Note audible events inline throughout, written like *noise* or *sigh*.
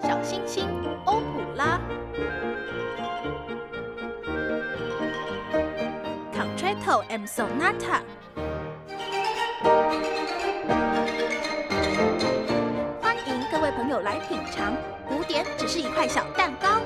小星星欧普拉，Concerto and Sonata。欢迎各位朋友来品尝，古典只是一块小蛋糕。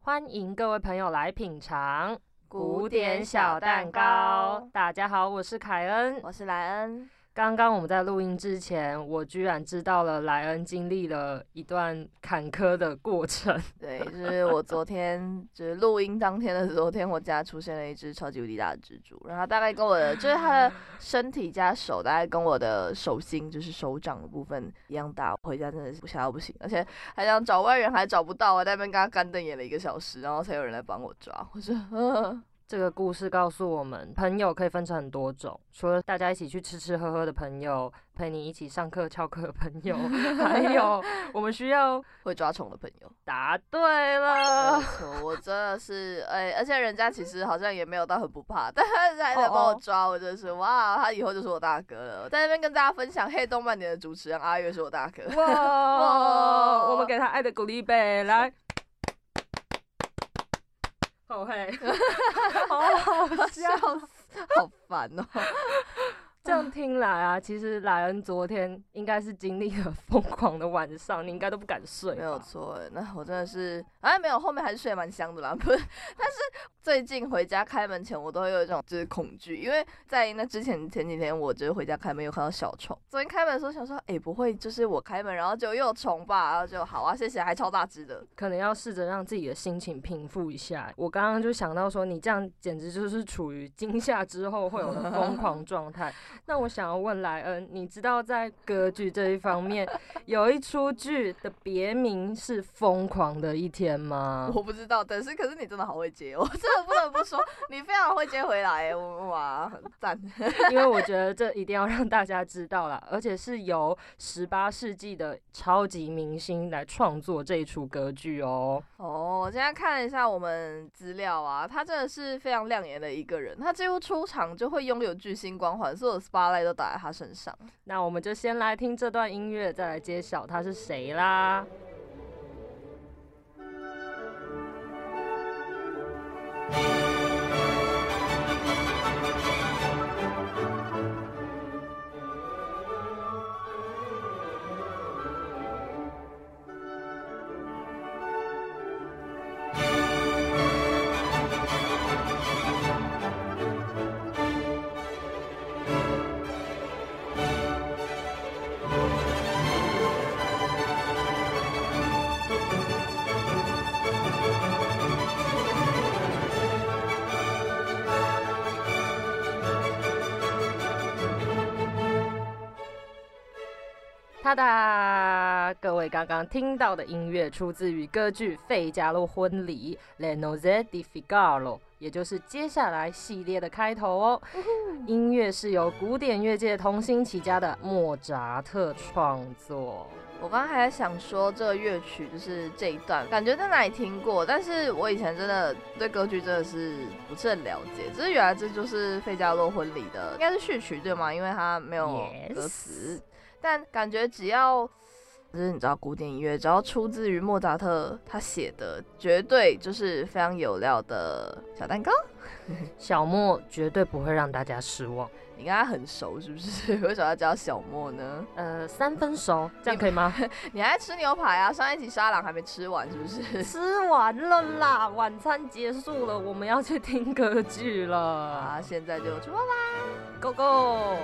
欢迎各位朋友来品尝古典小蛋糕。大家好，我是凯恩。我是莱恩。刚刚我们在录音之前，我居然知道了莱恩经历了一段坎坷的过程。*laughs* 对，就是我昨天就是录音当天的昨天，我家出现了一只超级无敌大的蜘蛛，然后大概跟我的就是它的 *laughs* 身体加手大概跟我的手心就是手掌的部分一样大。我回家真的是不吓到不行，而且还想找外人还找不到，我在那边跟他干瞪眼了一个小时，然后才有人来帮我抓。我说，*laughs* 这个故事告诉我们，朋友可以分成很多种，除了大家一起去吃吃喝喝的朋友，陪你一起上课翘课的朋友，还有 *laughs* 我们需要会抓虫的朋友。答对没了。*laughs* 错，我真的是哎、而且人家其实好像也没有到很不怕，但是还得帮我抓，我真的是哇，他以后就是我大哥了。在那边跟大家分享黑动漫年的主持人阿月是我大哥。哇！*laughs* 我们给他爱的鼓励呗，来。好嘿，好 *laughs* 好 *laughs* 笑。好烦哦、这样听来啊，其实莱恩昨天应该是经历了 *laughs* 疯狂的晚上，你应该都不敢睡。没有错，那我真的是哎没有，后面还是睡得蛮香的啦。不是，但是最近回家开门前，我都会有一种就是恐惧，因为在那之前前几天，我就是回家开门有看到小虫。昨天开门的时候想说，哎、不会就是我开门，然后就又有虫吧？然后就好啊，谢谢，还超大只的。可能要试着让自己的心情平复一下。我刚刚就想到说，你这样简直就是处于惊吓之后会有的疯狂状态。那我想要问莱恩，你知道在歌剧这一方面，有一出剧的别名是《疯狂的一天》吗？我不知道，但是可是你真的好会接，我 *laughs* 真的不得不说，你非常会接回来，我哇，很赞。因为我觉 *laughs* 得这一定要让大家知道啦，而且是由十八世纪的超级明星来创作这一出歌剧哦。哦，我现在看了一下我们资料啊，他真的是非常亮眼的一个人，他几乎出场就会拥有巨星光环，所有的 spotlight 都打在他身上。那我们就先来听这段音乐，再来揭晓他是谁啦。刚刚听到的音乐出自于歌剧《费加洛婚礼》（Le Nozze di Figaro），也就是接下来系列的开头哦。音乐是由古典乐界童星起家的莫扎特创作。我刚刚还在想说，这个乐曲就是这一段，感觉在哪里听过，但是我以前真的对歌剧真的是不是很了解。只是原来这就是《费加洛婚礼》的，应该是序曲对吗？因为它没有歌词但感觉只要就是你知道古典音乐，只要出自于莫扎特他写的，绝对就是非常有料的小蛋糕。*laughs* 小莫绝对不会让大家失望。你跟他很熟是不是？*laughs* 为什么要叫小莫呢？呃，三分熟，这样可以吗？*laughs* 你还吃牛排啊？上一集沙朗还没吃完是不是？吃完了啦，晚餐结束了，我们要去听歌剧了啊，现在就出发吧。，Go Go！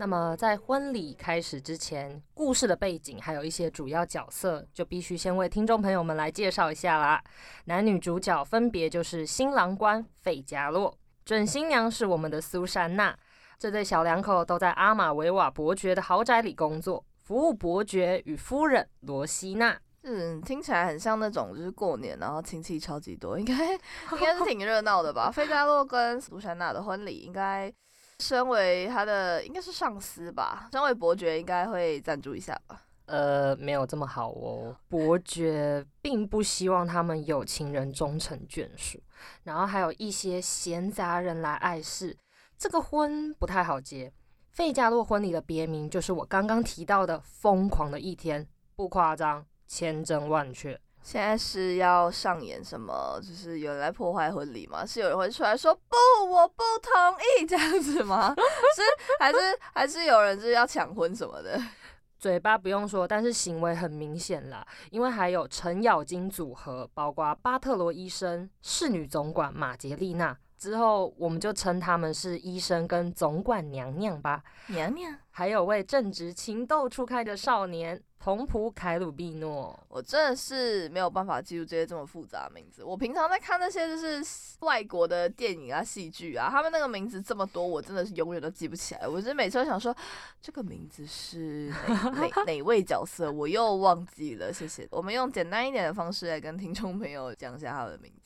那么在婚礼开始之前，故事的背景还有一些主要角色，就必须先为听众朋友们来介绍一下啦。男女主角分别就是新郎官费加洛，准新娘是我们的苏珊娜。这对小两口都在阿马维瓦伯爵的豪宅里工作，服务伯爵与夫人罗西娜。嗯，听起来很像那种就是过年，然后亲戚超级多，应该 *laughs* 应该是挺热闹的吧？费加洛跟苏珊娜的婚礼，应该身为他的应该是上司吧，身为伯爵应该会赞助一下吧？呃，没有这么好哦。伯爵并不希望他们有情人终成眷属，然后还有一些闲杂人来碍事，这个婚不太好结。费加洛婚礼的别名就是我刚刚提到的“疯狂的一天”，不夸张，千真万确。现在是要上演什么？就是有人来破坏婚礼吗？是有人会出来说不，我不同意这样子吗？*laughs* 是还是还是有人是要抢婚什么的？*laughs* 嘴巴不用说，但是行为很明显啦，因为还有程咬金组合，包括巴特罗医生、侍女总管马杰丽娜。之后我们就称他们是医生跟总管娘娘吧。娘娘，还有位正值情窦初开的少年彭普凯鲁比诺。我真的是没有办法记住这些这么复杂的名字。我平常在看那些就是外国的电影啊、戏剧啊，他们那个名字这么多，我真的是永远都记不起来。我是每次都想说，这个名字是哪 *laughs* 哪哪位角色，我又忘记了。谢谢。我们用简单一点的方式来跟听众朋友讲一下他的名字。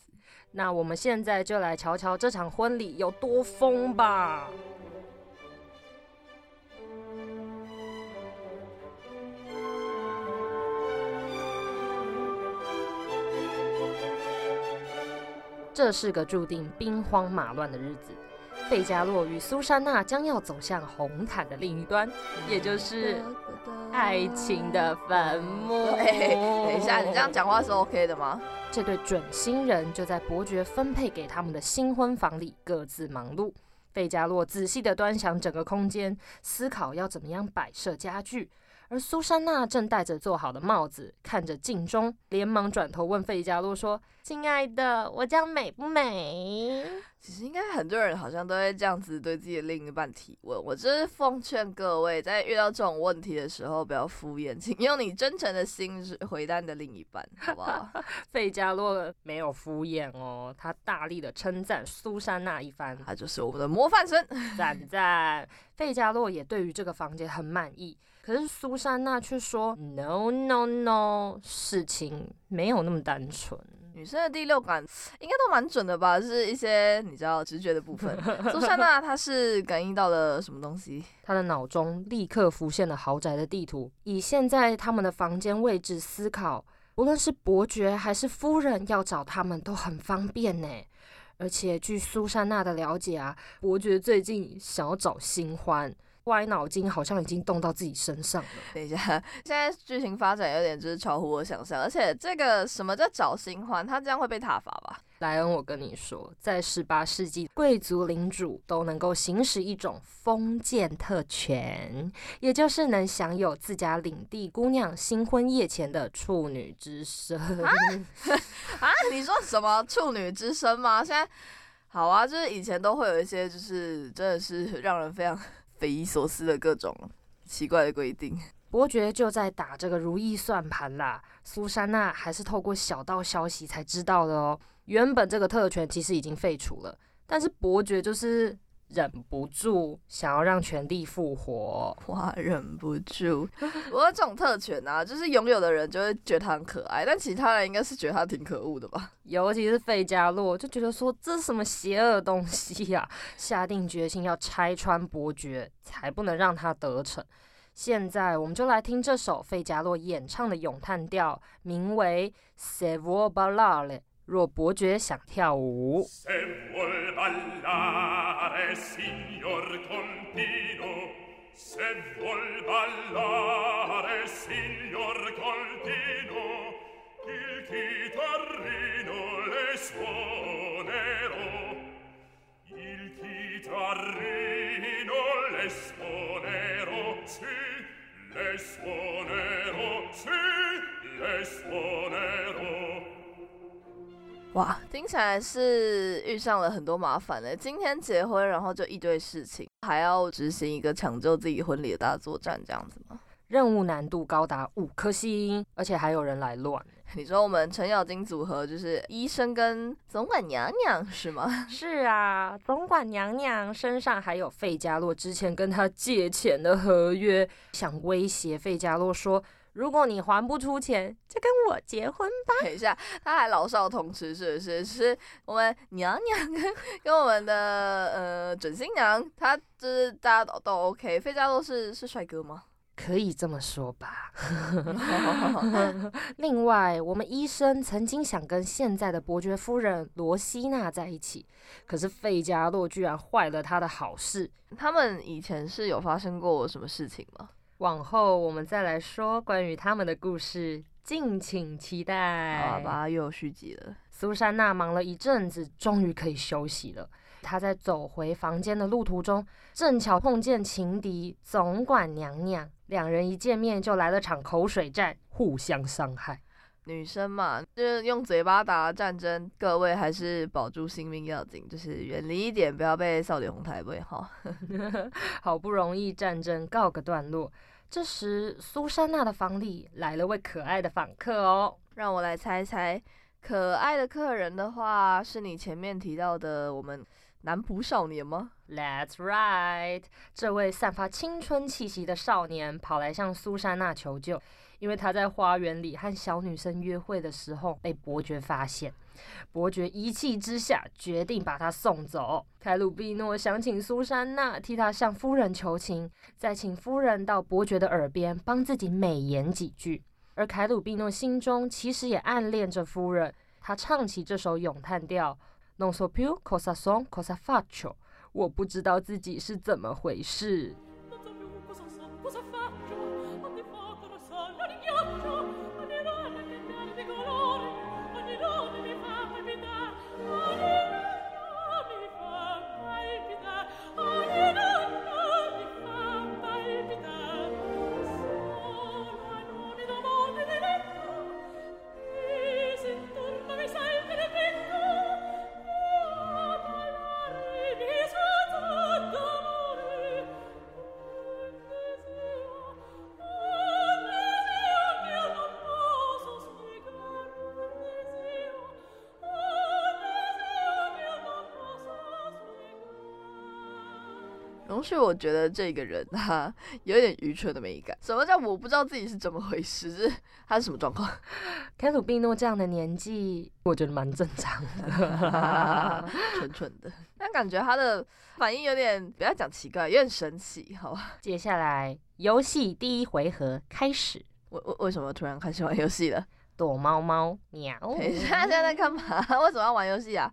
那我们现在就来瞧瞧这场婚礼有多疯吧！这是个注定兵荒马乱的日子，费加洛与苏珊娜将要走向红毯的另一端，也就是爱情的坟墓。等一下，你这样讲话是 OK 的吗？这对准新人就在伯爵分配给他们的新婚房里各自忙碌。费加洛仔细地端详整个空间，思考要怎么样摆设家具。而苏珊娜正戴着做好的帽子，看着镜中，连忙转头问费加洛说：“亲爱的，我这样美不美？” *laughs* 其实应该很多人好像都会这样子对自己的另一半提问。我真是奉劝各位，在遇到这种问题的时候，不要敷衍，请用你真诚的心回答你的另一半，好不好？*laughs* 费加洛没有敷衍哦，他大力的称赞苏珊娜一番，他就是我们的模范生，*laughs* 赞赞。费加洛也对于这个房间很满意，可是苏珊娜却说：“No No No，事情没有那么单纯。”女生的第六感应该都蛮准的吧？就是一些你知道直觉的部分。*laughs* 苏珊娜她是感应到了什么东西？她的脑中立刻浮现了豪宅的地图。以现在他们的房间位置思考，无论是伯爵还是夫人要找他们都很方便呢。而且据苏珊娜的了解啊，伯爵最近想要找新欢。歪脑筋好像已经动到自己身上了。等一下，现在剧情发展有点就是超乎我想象，而且这个什么叫找新欢，他这样会被挞伐吧？莱恩，我跟你说，在十八世纪，贵族领主都能够行使一种封建特权，也就是能享有自家领地姑娘新婚夜前的处女之身。啊？*laughs* 你说什么处女之身吗？现在好啊，就是以前都会有一些，就是真的是让人非常。匪夷所思的各种奇怪的规定，伯爵就在打这个如意算盘啦。苏珊娜还是透过小道消息才知道的哦。原本这个特权其实已经废除了，但是伯爵就是。忍不住想要让权力复活，*laughs* 哇！忍不住，我这种特权啊，就是拥有的人就会觉得他很可爱，但其他人应该是觉得他挺可恶的吧？*laughs* 尤其是费加洛，就觉得说这是什么邪恶的东西呀，下定决心要拆穿伯爵，才不能让他得逞。现在我们就来听这首费加洛演唱的咏叹调，名为《Se。若伯爵想跳舞。signor Colpino 若伯爵想跳舞 se vuol ballare signor Colpino il chitarrino le suonerò il chitarrino le suonerò sì le suonerò sì le suonerò 哇，听起来是遇上了很多麻烦呢。今天结婚，然后就一堆事情，还要执行一个抢救自己婚礼的大作战，这样子吗？任务难度高达五颗星，而且还有人来乱。你说我们程咬金组合就是医生跟总管娘娘是吗？是啊，总管娘娘身上还有费加洛之前跟他借钱的合约，想威胁费加洛说。如果你还不出钱，就跟我结婚吧。等一下，他还老少通吃，是不是？是我们娘娘跟跟我们的呃准新娘，他就是大家都都 OK。费加洛是是帅哥吗？可以这么说吧。*laughs* 另外，我们医生曾经想跟现在的伯爵夫人罗西娜在一起，可是费加洛居然坏了他的好事。他们以前是有发生过什么事情吗？往后我们再来说关于他们的故事，敬请期待。好吧，又有续集了。苏珊娜忙了一阵子，终于可以休息了。她在走回房间的路途中，正巧碰见情敌总管娘娘，两人一见面就来了场口水战，互相伤害。女生嘛，就是用嘴巴打战争，各位还是保住性命要紧，就是远离一点，不要被少女红台被哈。*laughs* 好不容易战争告个段落，这时苏珊娜的房里来了位可爱的访客哦，让我来猜猜。可爱的客人的话，是你前面提到的我们男仆少年吗？That's right，这位散发青春气息的少年跑来向苏珊娜求救，因为他在花园里和小女生约会的时候被伯爵发现。伯爵一气之下决定把他送走。凯鲁比诺想请苏珊娜替他向夫人求情，再请夫人到伯爵的耳边帮自己美言几句。而凯鲁比诺心中其实也暗恋着夫人，他唱起这首咏叹调，Non so più cosa son cosa faccio，我不知道自己是怎么回事。是我觉得这个人他 *laughs* 有点愚蠢的美感。什么叫我不知道自己是怎么回事？是他是什么状况？凯鲁比诺这样的年纪，我觉得蛮正常的，*laughs* 蠢蠢的。但感觉他的反应有点不要讲奇怪，有点神奇，好吧？接下来游戏第一回合开始。为为为什么突然开始玩游戏了？躲猫猫，喵！等一下现在在干嘛？*laughs* 为什么要玩游戏啊？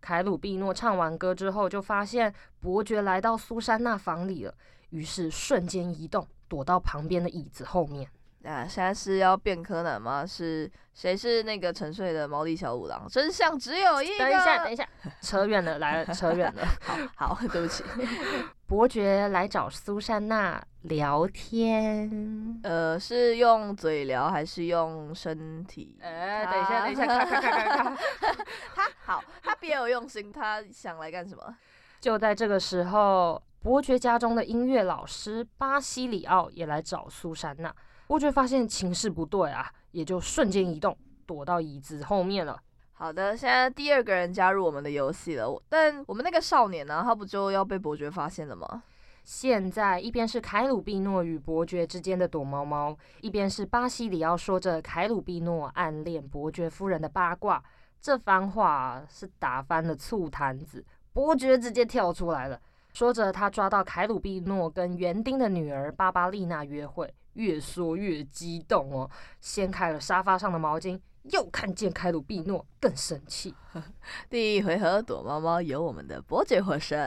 凯鲁比诺唱完歌之后，就发现伯爵来到苏珊娜房里了，于是瞬间移动，躲到旁边的椅子后面。啊，现在是要变柯南吗？是谁是那个沉睡的毛利小五郎？真相只有一个。等一下，等一下，扯远了，来了，扯远了。*laughs* 好好，对不起。*laughs* 伯爵来找苏珊娜聊天，呃，是用嘴聊还是用身体？哎，等一下，等一下，咔咔咔咔咔。*laughs* 他好，他别有用心，他想来干什么？就在这个时候，伯爵家中的音乐老师巴西里奥也来找苏珊娜。伯爵发现情势不对啊，也就瞬间移动，躲到椅子后面了。好的，现在第二个人加入我们的游戏了，但我们那个少年呢，他不就要被伯爵发现了吗？现在一边是凯鲁比诺与伯爵之间的躲猫猫，一边是巴西里奥说着凯鲁比诺暗恋伯爵夫人的八卦。这番话是打翻了醋坛子，伯爵直接跳出来了，说着他抓到凯鲁比诺跟园丁的女儿巴巴丽娜约会。越说越激动哦，掀开了沙发上的毛巾，又看见凯鲁比诺，更生气。*laughs* 第一回合躲猫猫由我们的伯爵获胜。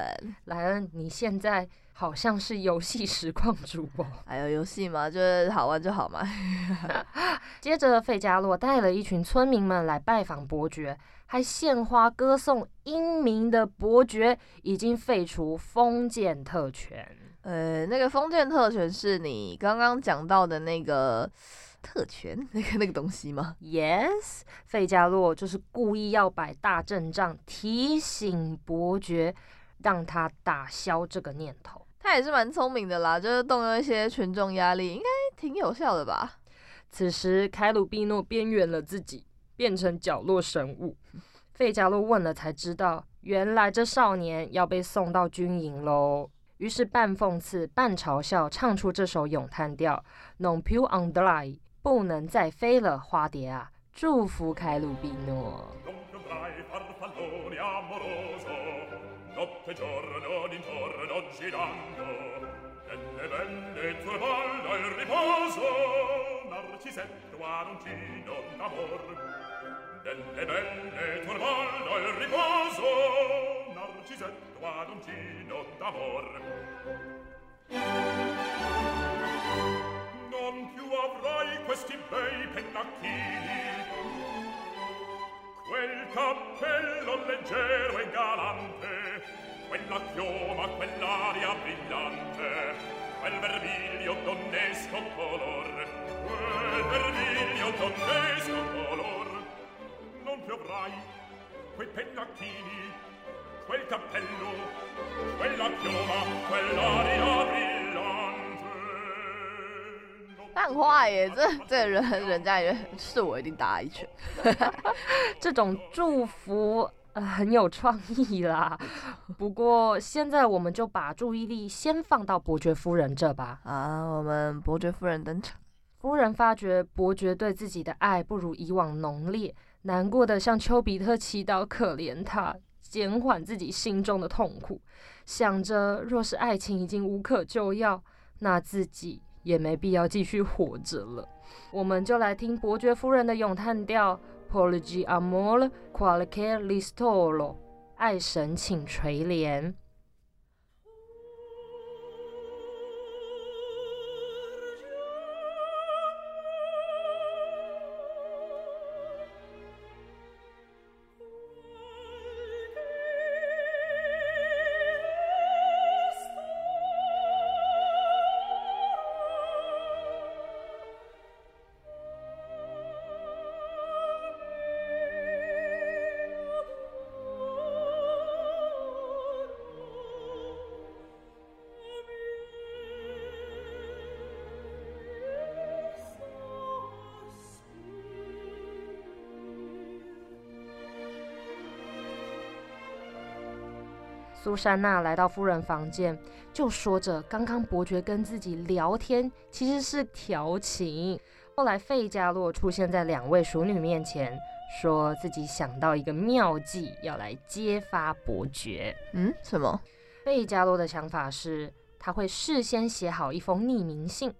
莱恩，你现在好像是游戏实况主播。*laughs* 还有游戏嘛？就是好玩就好嘛。*laughs* 接着，费加洛带了一群村民们来拜访伯爵，还献花歌颂英明的伯爵已经废除封建特权。呃，那个封建特权是你刚刚讲到的那个特权，那个那个东西吗？Yes，费加洛就是故意要摆大阵仗，提醒伯爵，让他打消这个念头。他也是蛮聪明的啦，就是动用一些群众压力，应该挺有效的吧。此时，凯鲁比诺边缘了自己，变成角落神物。费加洛问了才知道，原来这少年要被送到军营喽。于是半讽刺半嘲笑，唱出这首咏叹调：Non più andrai，不能再飞了，花蝶啊，祝福凯鲁比诺。avrai questi bei pennacchini. Quel cappello leggero e galante quella chioma quell'aria brillante quel vermiglio donnesco color quel vermiglio donnesco color. Non ti avrai quei pennacchini quel cappello quella chioma quell'aria brillante. 他很坏耶，这这个人人家也是我一定打他一拳。*laughs* 这种祝福呃很有创意啦。*laughs* 不过现在我们就把注意力先放到伯爵夫人这吧。啊，我们伯爵夫人登场。夫人发觉伯爵对自己的爱不如以往浓烈，难过的向丘比特祈祷可怜他，减缓自己心中的痛苦。想着若是爱情已经无可救药，那自己也没必要继续活着了。我们就来听伯爵夫人的咏叹调 “Porgi amor qualche listolo”，爱神请垂怜。苏珊娜来到夫人房间，就说着刚刚伯爵跟自己聊天其实是调情。后来费加洛出现在两位熟女面前，说自己想到一个妙计，要来揭发伯爵。嗯，什么？费加洛的想法是，他会事先写好一封匿名信，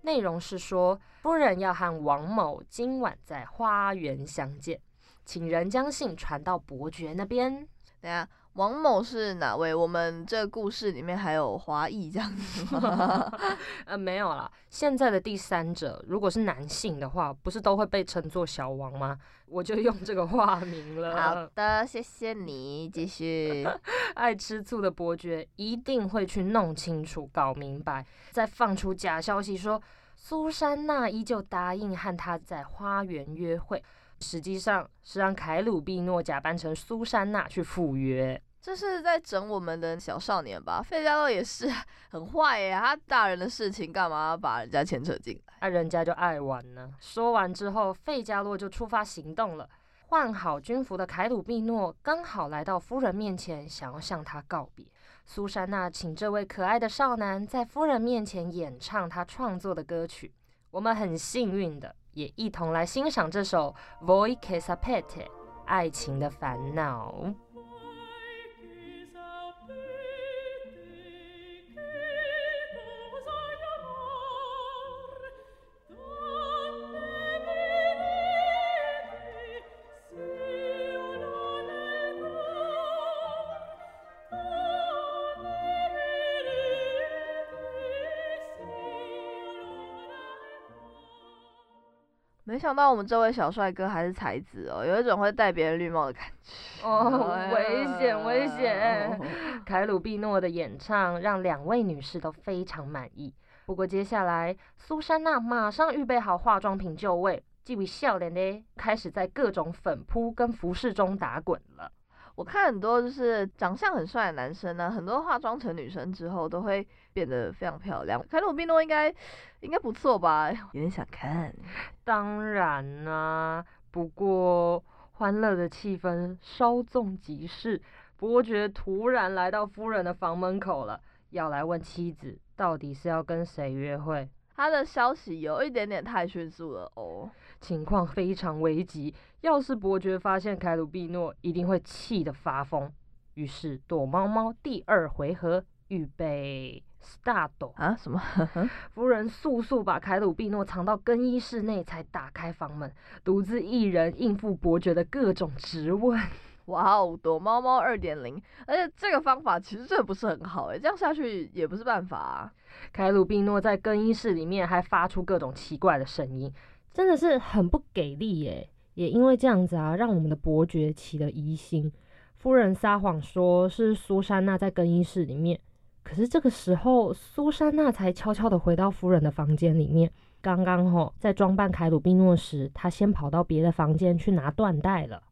内容是说夫人要和王某今晚在花园相见，请人将信传到伯爵那边。等下。王某是哪位？我们这个故事里面还有华裔这样子吗？*laughs* 呃，没有啦。现在的第三者如果是男性的话，不是都会被称作小王吗？我就用这个化名了。好 *laughs* 的，谢谢你。继续。*laughs* 爱吃醋的伯爵一定会去弄清楚、搞明白，再放出假消息说苏珊娜依旧答应和他在花园约会。实际上是让凯鲁碧诺假扮成苏珊娜去赴约，这是在整我们的小少年吧？费加洛也是很坏呀，他大人的事情干嘛要把人家牵扯进来？啊，人家就爱玩呢。说完之后，费加洛就出发行动了。换好军服的凯鲁碧诺刚好来到夫人面前，想要向她告别。苏珊娜请这位可爱的少男在夫人面前演唱他创作的歌曲。我们很幸运的。也一同来欣赏这首《Voi che sapete》，爱情的烦恼。没想到我们这位小帅哥还是才子哦，有一种会戴别人绿帽的感觉。*laughs* 哦，危险危险！凯鲁碧诺的演唱让两位女士都非常满意。不过接下来，苏珊娜马上预备好化妆品就位，这位笑脸的开始在各种粉扑跟服饰中打滚了。我看很多就是长相很帅的男生呢，很多化妆成女生之后都会变得非常漂亮。凯鲁宾诺应该应该不错吧？*laughs* 有点想看。当然啦，不过欢乐的气氛稍纵即逝，伯爵突然来到夫人的房门口了，要来问妻子到底是要跟谁约会。他的消息有一点点太迅速了哦，情况非常危急。要是伯爵发现凯鲁比诺，一定会气得发疯。于是躲猫猫第二回合预备，start。啊？什么？*laughs* *laughs* 夫人速速把凯鲁比诺藏到更衣室内，才打开房门，独自一人应付伯爵的各种质问。*laughs* 哇哦，躲猫猫二点零，而且这个方法其实真的不是很好诶，这样下去也不是办法啊。凯鲁比诺在更衣室里面还发出各种奇怪的声音，真的是很不给力耶。也因为这样子啊，让我们的伯爵起了疑心。夫人撒谎说是苏珊娜在更衣室里面，可是这个时候苏珊娜才悄悄的回到夫人的房间里面。刚刚吼在装扮凯鲁碧诺时，她先跑到别的房间去拿缎带了。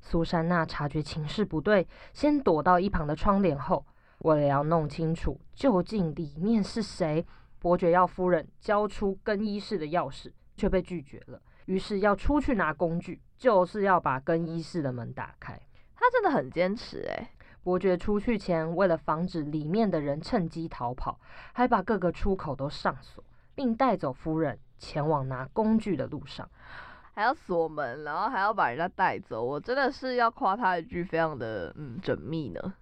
苏珊娜察觉情势不对，先躲到一旁的窗帘后。为了要弄清楚究竟里面是谁，伯爵要夫人交出更衣室的钥匙，却被拒绝了。于是要出去拿工具，就是要把更衣室的门打开。他真的很坚持诶。伯爵出去前，为了防止里面的人趁机逃跑，还把各个出口都上锁，并带走夫人前往拿工具的路上，还要锁门，然后还要把人家带走。我真的是要夸他一句，非常的嗯缜密呢。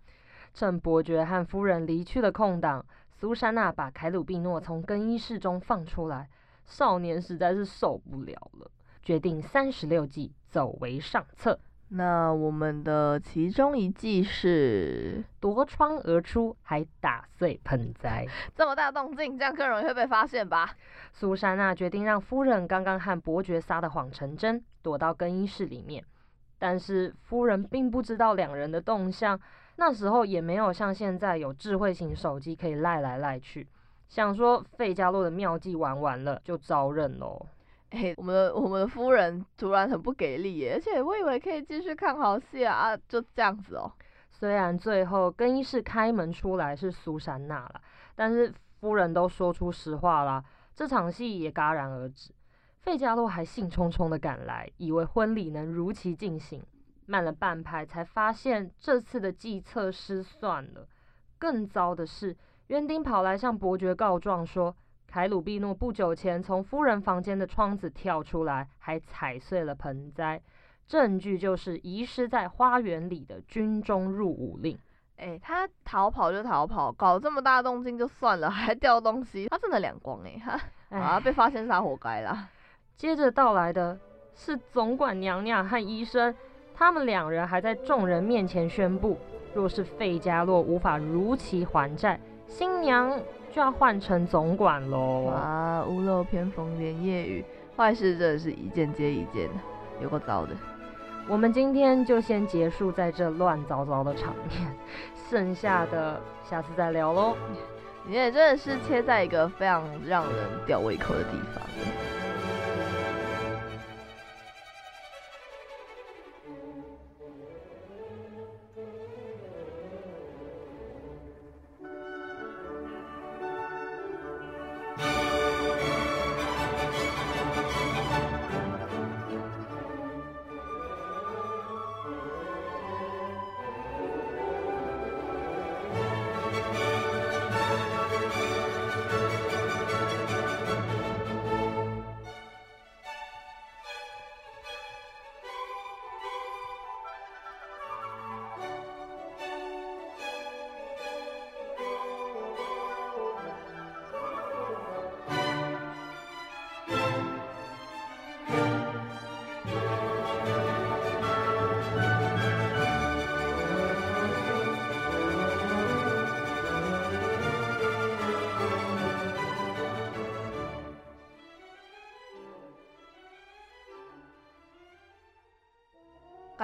趁伯爵和夫人离去的空档，苏珊娜把凯鲁比诺从更衣室中放出来。少年实在是受不了了，决定三十六计，走为上策。那我们的其中一计是夺窗而出，还打碎盆栽。*laughs* 这么大动静，这样更容易会被发现吧？苏珊娜决定让夫人刚刚和伯爵撒的谎成真，躲到更衣室里面。但是夫人并不知道两人的动向。那时候也没有像现在有智慧型手机可以赖来赖去，想说费加洛的妙计玩完了就招认喽。哎，我们的我们的夫人突然很不给力耶，而且我以为可以继续看好戏啊，啊就这样子哦。虽然最后更衣室开门出来是苏珊娜了，但是夫人都说出实话啦，这场戏也戛然而止。费加洛还兴冲冲的赶来，以为婚礼能如期进行。慢了半拍，才发现这次的计策失算了。更糟的是，园丁跑来向伯爵告状说，凯鲁比诺不久前从夫人房间的窗子跳出来，还踩碎了盆栽，证据就是遗失在花园里的军中入伍令。哎，他逃跑就逃跑，搞这么大动静就算了，还掉东西，他真的两光哎！哈，啊，被发现他活该啦。*laughs* 接着到来的是总管娘娘和医生。他们两人还在众人面前宣布，若是费加洛无法如期还债，新娘就要换成总管喽！啊，屋漏偏逢连夜雨，坏事真的是一件接一件，有够糟的。我们今天就先结束在这乱糟糟的场面，剩下的下次再聊喽。你也真的是切在一个非常让人吊胃口的地方。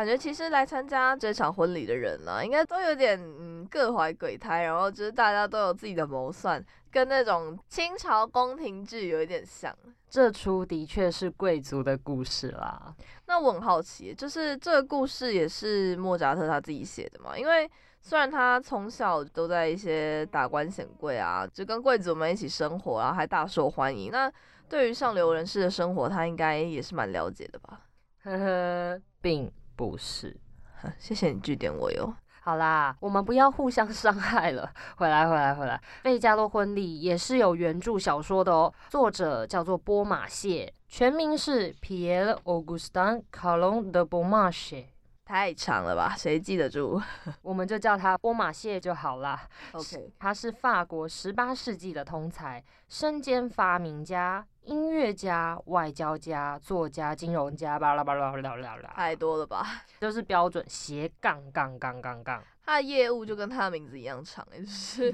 感觉其实来参加这场婚礼的人呢，应该都有点嗯各怀鬼胎，然后就是大家都有自己的谋算，跟那种清朝宫廷剧有一点像。这出的确是贵族的故事啦。那我很好奇，就是这个故事也是莫扎特他自己写的嘛？因为虽然他从小都在一些达官显贵啊，就跟贵族们一起生活啊，还大受欢迎。那对于上流人士的生活，他应该也是蛮了解的吧？呵呵，并。不是，*laughs* 谢谢你据点我哟。好啦，我们不要互相伤害了。*laughs* 回来，回来，回来。费加洛婚礼也是有原著小说的哦，作者叫做波马谢，全名是 Pierre Augustin Caron de Beaumarchais。太长了吧？谁记得住 *laughs* 我们就叫他波马谢就好啦。？OK，他是法国十八世纪的通才，身兼发明家、音乐家、外交家、作家、金融家，巴拉巴拉巴拉巴拉巴拉，太多了吧？就是标准斜杠杠杠杠杠。他的业务就跟他的名字一样长，欸 *laughs* 就是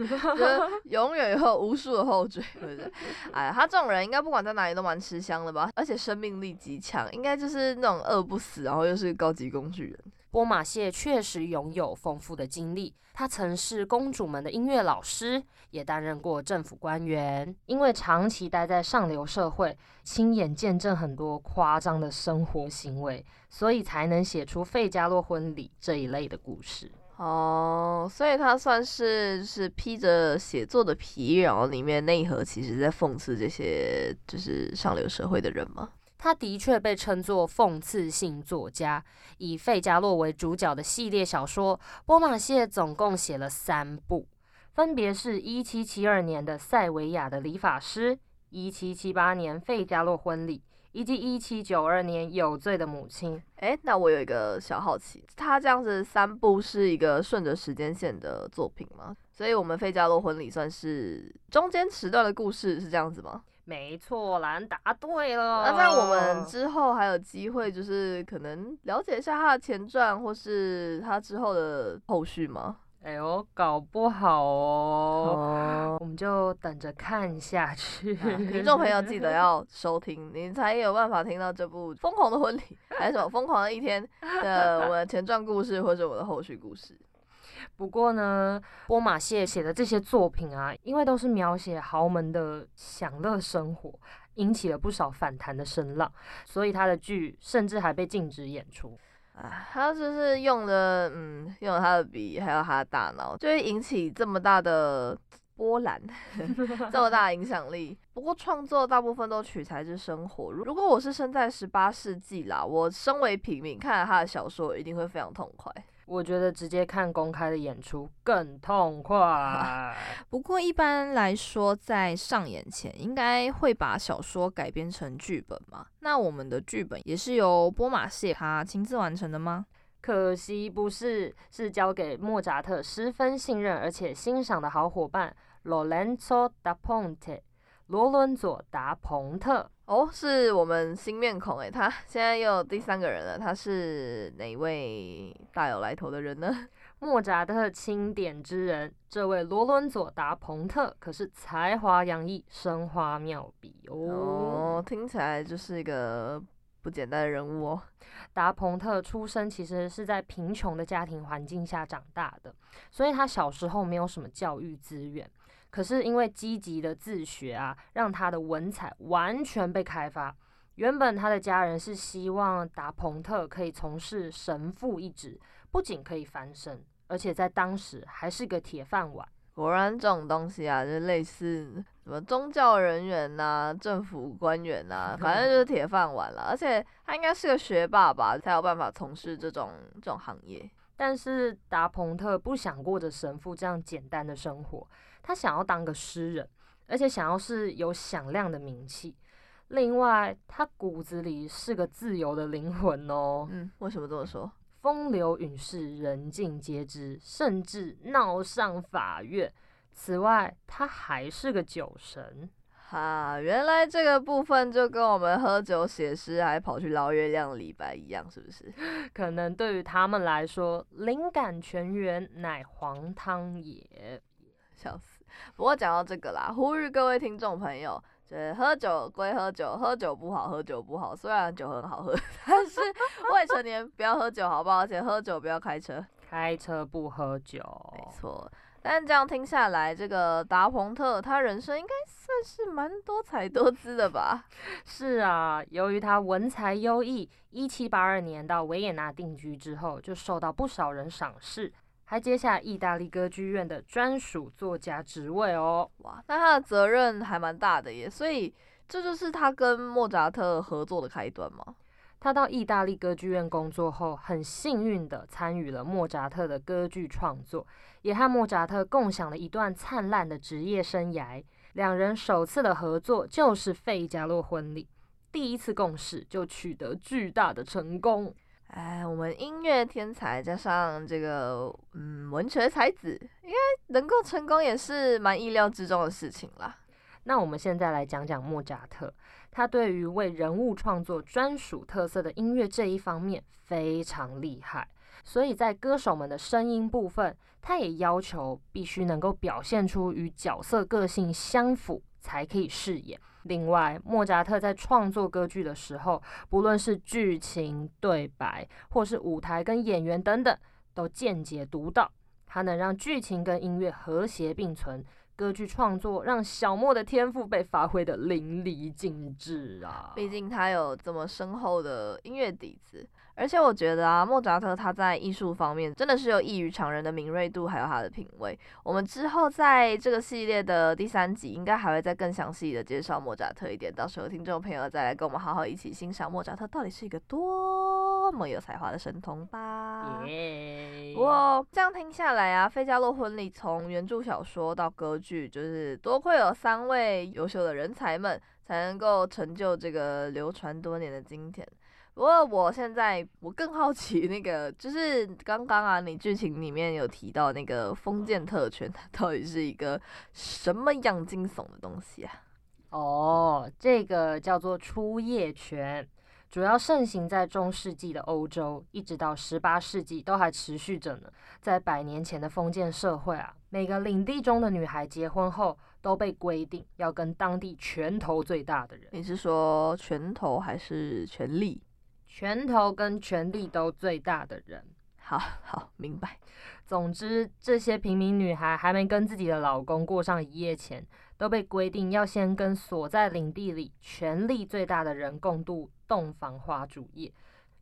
永远有无数的后缀，对不对？哎，他这种人应该不管在哪里都蛮吃香的吧？而且生命力极强，应该就是那种饿不死，然后又是高级工具人。波马谢确实拥有丰富的经历，他曾是公主们的音乐老师，也担任过政府官员。因为长期待在上流社会，亲眼见证很多夸张的生活行为，所以才能写出《费加洛婚礼》这一类的故事。哦，所以他算是是披着写作的皮，然后里面内核其实在讽刺这些就是上流社会的人吗？他的确被称作讽刺性作家。以费加洛为主角的系列小说，波马谢总共写了三部，分别是一七七二年的《塞维亚的理发师》，一七七八年《费加洛婚礼》，以及一七九二年《有罪的母亲》。哎，那我有一个小好奇，他这样子三部是一个顺着时间线的作品吗？所以我们费加罗婚礼算是中间时段的故事，是这样子吗？没错兰，答对了。那在我们之后还有机会，就是可能了解一下他的前传，或是他之后的后续吗？哎呦，搞不好哦，哦，我们就等着看下去。听众朋友记得要收听，你才有办法听到这部《疯狂的婚礼》*laughs* 还是什么《疯狂的一天》的我的前传故事，或者我的后续故事。不过呢，波马谢写的这些作品啊，因为都是描写豪门的享乐生活，引起了不少反弹的声浪，所以他的剧甚至还被禁止演出。啊，他就是用了，嗯，用了他的笔，还有他的大脑，就会引起这么大的波澜，*laughs* 这么大影响力。不过创作大部分都取材自生活。如果我是生在十八世纪啦，我身为平民，看了他的小说，一定会非常痛快。我觉得直接看公开的演出更痛快。*laughs* 不过一般来说，在上演前应该会把小说改编成剧本嘛？那我们的剧本也是由波马谢他亲自完成的吗？可惜不是，是交给莫扎特十分信任而且欣赏的好伙伴 Lorenzo da Ponte 罗伦佐达蓬特。哦，是我们新面孔诶，他现在又有第三个人了，他是哪位大有来头的人呢？*laughs* 莫扎特钦点之人，这位罗伦佐达蓬特可是才华洋溢、生花妙笔哦。哦，听起来就是一个不简单的人物哦。达蓬特出生其实是在贫穷的家庭环境下长大的，所以他小时候没有什么教育资源。可是因为积极的自学啊，让他的文采完全被开发。原本他的家人是希望达蓬特可以从事神父一职，不仅可以翻身，而且在当时还是个铁饭碗。果然这种东西啊，就类似什么宗教人员呐、政府官员呐、*laughs* 反正就是铁饭碗了。而且他应该是个学霸吧，才有办法从事这种这种行业。但是达蓬特不想过着神父这样简单的生活，他想要当个诗人，而且想要是有响亮的名气。另外，他骨子里是个自由的灵魂哦，嗯，为什么这么说？风流韵事人尽皆知，甚至闹上法院。此外，他还是个酒神。哈，原来这个部分就跟我们喝酒写诗还跑去捞月亮李白一样，是不是？*laughs* 可能对于他们来说，灵感泉源乃黄汤也。笑死！不过讲到这个啦，呼吁各位听众朋友，就是喝酒归喝酒，喝酒不好，喝酒不好。虽然酒很好喝，*laughs* 但是未成年不要喝酒，好不好？而且喝酒不要开车。开车不喝酒，没错。但这样听下来，这个达蓬特他人生应该算是蛮多彩多姿的吧？*laughs* 是啊，由于他文才优异，一七八二年到维也纳定居之后，就受到不少人赏识，还接下意大利歌剧院的专属作家职位哦。哇，那他的责任还蛮大的耶，所以这就是他跟莫扎特合作的开端吗？他到意大利歌剧院工作后，很幸运的参与了莫扎特的歌剧创作，也和莫扎特共享了一段灿烂的职业生涯。两人首次的合作就是《费加洛婚礼》，第一次共事就取得巨大的成功。哎，我们音乐天才加上这个嗯文学才子，应该能够成功也是蛮意料之中的事情啦。那我们现在来讲讲莫扎特，他对于为人物创作专属特色的音乐这一方面非常厉害，所以在歌手们的声音部分，他也要求必须能够表现出与角色个性相符，才可以饰演。另外，莫扎特在创作歌剧的时候，不论是剧情、对白，或是舞台跟演员等等，都见解独到。他能让剧情跟音乐和谐并存，歌剧创作让小莫的天赋被发挥的淋漓尽致啊！毕竟他有这么深厚的音乐底子。而且我觉得啊，莫扎特他在艺术方面真的是有异于常人的敏锐度，还有他的品味。我们之后在这个系列的第三集，应该还会再更详细的介绍莫扎特一点。到时候听众朋友再来跟我们好好一起欣赏莫扎特到底是一个多么有才华的神童吧。不过这样听下来啊，《费加洛婚礼》从原著小说到歌剧，就是多亏有三位优秀的人才们，才能够成就这个流传多年的经典。不过我现在我更好奇那个，就是刚刚啊，你剧情里面有提到那个封建特权，它到底是一个什么样惊悚的东西啊？哦，这个叫做初夜权，主要盛行在中世纪的欧洲，一直到十八世纪都还持续着呢。在百年前的封建社会啊，每个领地中的女孩结婚后都被规定要跟当地拳头最大的人。你是说拳头还是权力？拳头跟权力都最大的人，好好明白。总之，这些平民女孩还没跟自己的老公过上一夜前，都被规定要先跟所在领地里权力最大的人共度洞房花烛夜。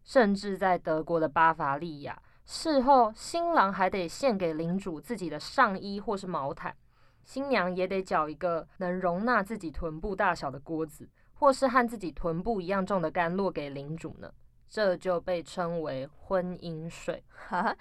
甚至在德国的巴伐利亚，事后新郎还得献给领主自己的上衣或是毛毯，新娘也得缴一个能容纳自己臀部大小的锅子，或是和自己臀部一样重的甘露给领主呢。这就被称为婚姻税。*laughs* 哈，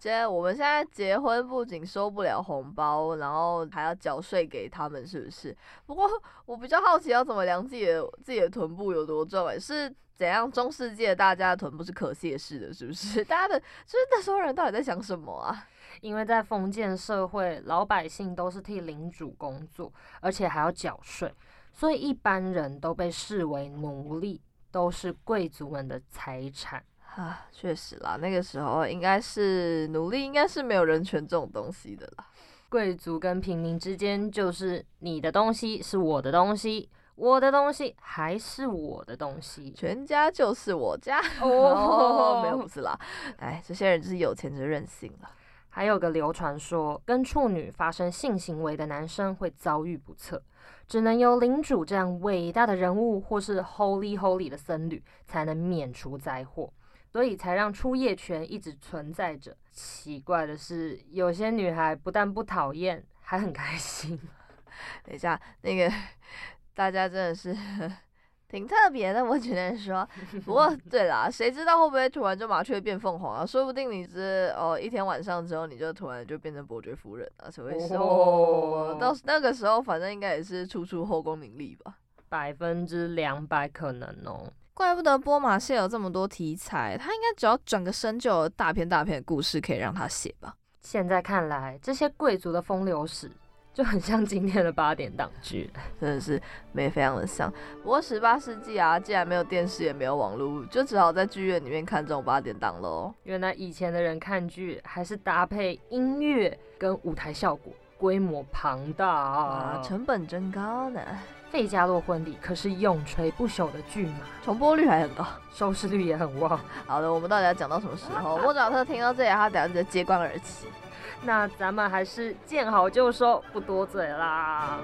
觉得我们现在结婚不仅收不了红包，然后还要缴税给他们，是不是？不过我比较好奇，要怎么量自己的自己的臀部有多重？哎，是怎样？中世纪大家的臀部是可卸式的，是不是？*laughs* 大家的，就是那时候人到底在想什么啊？因为在封建社会，老百姓都是替领主工作，而且还要缴税，所以一般人都被视为奴隶。都是贵族们的财产啊，确实啦，那个时候应该是奴隶，应该是没有人权这种东西的啦。贵族跟平民之间就是你的东西是我的东西，我的东西还是我的东西，全家就是我家。哦，*laughs* 没有不是啦，哎，这些人就是有钱就任性了。还有个流传说，跟处女发生性行为的男生会遭遇不测。只能由领主这样伟大的人物，或是 Holy Holy 的僧侣，才能免除灾祸，所以才让出夜权一直存在着。奇怪的是，有些女孩不但不讨厌，还很开心。等一下，那个 *laughs* 大家真的是。挺特别的，我只能说。不过，*laughs* 对啦，谁知道会不会突然就麻雀变凤凰啊？说不定你是哦，一天晚上之后，你就突然就变成伯爵夫人啊？所以说，到那个时候，反正应该也是处处后宫名利吧？百分之两百可能哦。怪不得波马谢有这么多题材，他应该只要转个身就有大片大片的故事可以让他写吧？现在看来，这些贵族的风流史。就很像今天的八点档剧，真的是没非常的像。不过十八世纪啊，既然没有电视也没有网络，就只好在剧院里面看这种八点档喽。原来以前的人看剧还是搭配音乐跟舞台效果，规模庞大啊，成本真高呢。《费加洛婚礼》可是永垂不朽的剧嘛，重播率还很高，收视率也很旺。好的，我们到底要讲到什么时候？*laughs* 莫扎特听到这里，他等下就接关而起。那咱们还是见好就收，不多嘴啦。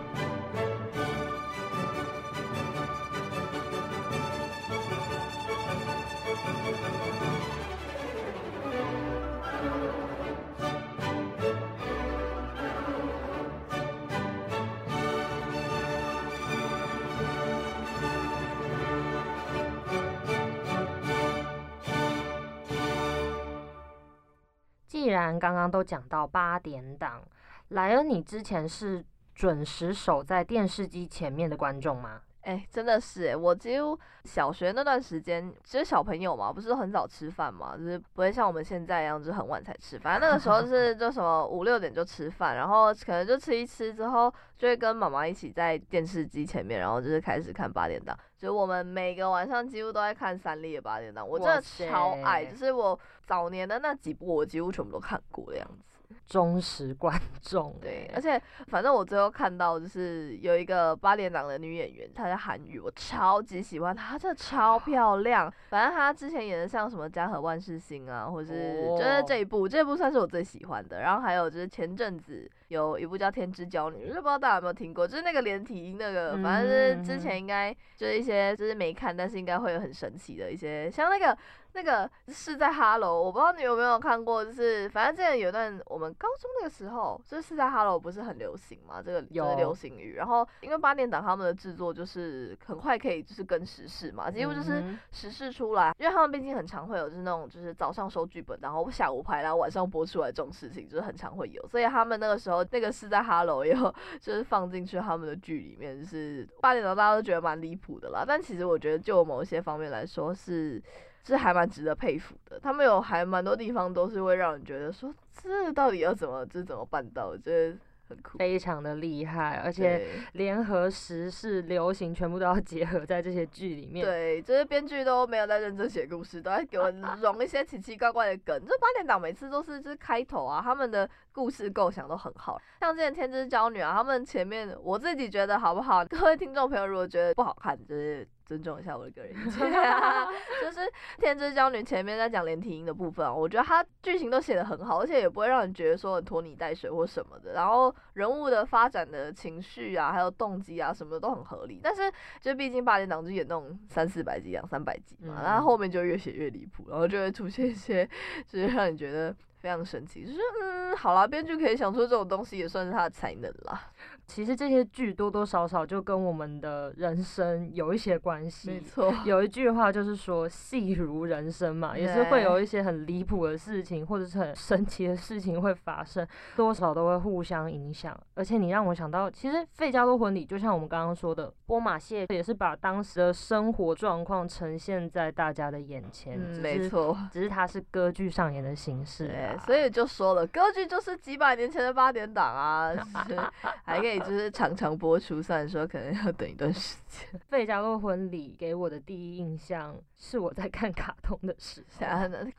既然刚刚都讲到八点档，莱恩，你之前是准时守在电视机前面的观众吗？哎、真的是哎，我几乎小学那段时间，其实小朋友嘛，不是很早吃饭嘛，就是不会像我们现在一样，就是很晚才吃饭。那个时候 *laughs* 是就什么五六点就吃饭，然后可能就吃一吃之后，就会跟妈妈一起在电视机前面，然后就是开始看八点档。就是我们每个晚上几乎都在看三立的八点档，我真的超爱，就是我早年的那几部，我几乎全部都看过的样子。忠实观众，对，哎而且反正我最后看到就是有一个八点档的女演员，她叫韩语，我超级喜欢她，她真的超漂亮。反正她之前演的像什么《家和万事兴》啊，或是就是这一部，这一部算是我最喜欢的。然后还有就是前阵子有一部叫《天之娇女》，就不知道大家有没有听过，就是那个连体婴那个，反正就是之前应该就是一些就是没看，但是应该会有很神奇的一些，像那个。那个是在哈喽，我不知道你有没有看过，就是反正之前有一段我们高中那个时候，就是在哈喽不是很流行嘛，这个有就是流行语。然后因为八点档他们的制作就是很快可以就是跟时事嘛，几乎就是嗯时事出来，因为他们毕竟很常会有就是那种就是早上收剧本，然后下午拍，然后晚上播出来这种事情，就是很常会有。所以他们那个时候那个是在哈喽也有就是放进去他们的剧里面，就是八点档大家都觉得蛮离谱的啦，但其实我觉得就某一些方面来说是。是还蛮值得佩服的，他们有还蛮多地方都是会让人觉得说，这到底要怎么，这怎么办到？我觉得很酷。非常的厉害，而且联合时事、流行全部都要 *laughs* 结合在这些剧里面。对，这些编剧都没有在认真写故事，都在给我融一些奇奇怪怪的梗。这八点档每次都是就是开头啊，他们的故事构想都很好。像之前《天之娇女》啊，他们前面我自己觉得好不好？各位听众朋友如果觉得不好看，就是尊重一下我的个人意见。*laughs* *laughs* 就是《天之娇女》前面在讲连体婴的部分啊，我觉得它剧情都写得很好，而且也不会让人觉得说很拖泥带水或什么的。然后人物的发展的情绪啊，还有动机啊什么的都很合理。但是就毕竟八点档就演那种三四百集、两三百集嘛，嗯然后后面就越写越离谱，然后就会出现一些就是让你觉得非常神奇，就是嗯，好啦，编剧可以想出这种东西也算是他的才能啦。其实这些剧多多少少就跟我们的人生有一些关系。没错，有一句话就是说“戏如人生”嘛，也是会有一些很离谱的事情，或者是很神奇的事情会发生，多少都会互相影响。而且你让我想到，其实《费加罗婚礼》就像我们刚刚说的，波马蟹也是把当时的生活状况呈现在大家的眼前，嗯，没错。只是它是歌剧上演的形式对啊，。所以就说了，歌剧就是几百年前的八点档啊，*laughs* 是还可以就是常常播出，虽然说可能要等一段时间。*laughs* 费加洛婚礼给我的第一印象是我在看卡通的时候，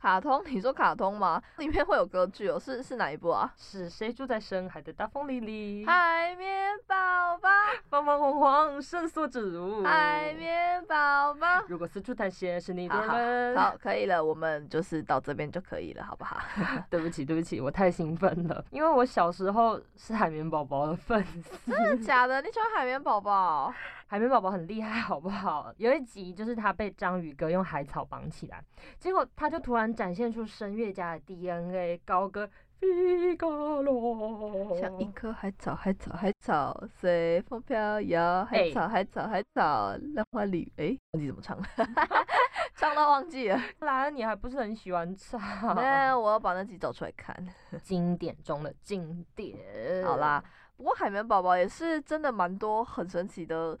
卡通，你说卡通吗？里面会有歌剧哦，是是哪一部啊？是谁住在深海的大风里里？海绵宝宝，*laughs* 方方晃晃，伸缩自如。海绵宝宝。如果四处探险是你的好好可以了，我们就是到这边就可以了，好不好？*laughs* 对不起，对不起，我太兴奋了，因为我小时候是海绵宝宝的粉丝。*laughs* 真的假的？你喜欢海绵宝宝？海绵宝宝很厉害，好不好？有一集就是他被章鱼哥用海草绑起来，结果他就突然展现出声乐家的 DNA，高歌费加罗。像一棵海草，海草，海草，随风飘摇，海哎草，海草，海草，浪花里，哎、忘记怎么唱了，*laughs* 唱到忘记了。*laughs* 来，你还不是很喜欢唱？那我要把那集找出来看。经典中的经典。好啦，，不过海绵宝宝也是真的蛮多很神奇的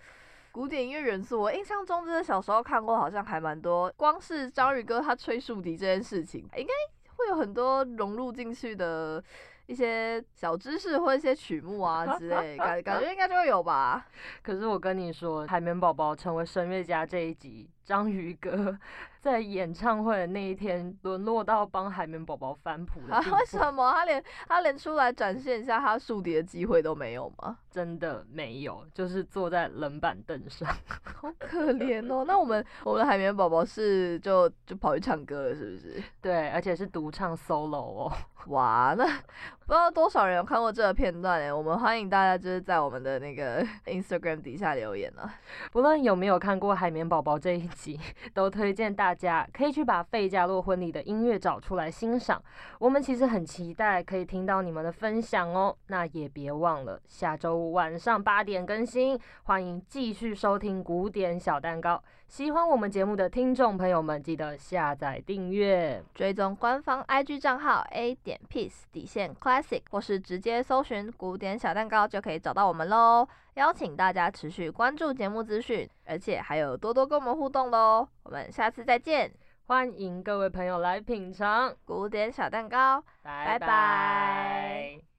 古典音乐元素。我印象中，真的小时候看过，好像还蛮多。光是章鱼哥他吹竖笛这件事情，应该会有很多融入进去的一些小知识或一些曲目啊之类，感感觉应该就会有吧。可是我跟你说，海绵宝宝成为声乐家这一集，章鱼哥在演唱会的那一天，沦落到帮海绵宝宝翻谱的啊为什 *laughs* 么他连他连出来展现一下他竖笛的机会都没有吗？真的没有，就是坐在冷板凳上。*laughs* 好可怜哦。那我们我们的海绵宝宝是就就跑去唱歌了，是不是？对，而且是独唱 solo 哦。*laughs* 哇，那不知道多少人有看过这个片段诶，我们欢迎大家就是在我们的那个 *laughs* Instagram 底下留言啊。不论有没有看过《海绵宝宝》这一集，都推荐大家可以去把费加洛婚礼的音乐找出来欣赏。我们其实很期待可以听到你们的分享哦。那也别忘了下周五晚上八点更新，欢迎继续收听古典小蛋糕。喜欢我们节目的听众朋友们，记得下载订阅。追踪官方 IG 账号 A 点 Peace 底线 Classic 或是直接搜寻古典小蛋糕就可以找到我们喽。邀请大家持续关注节目资讯，而且还有多多跟我们互动喽。我们下次再见，欢迎各位朋友来品尝，古典小蛋糕。拜拜拜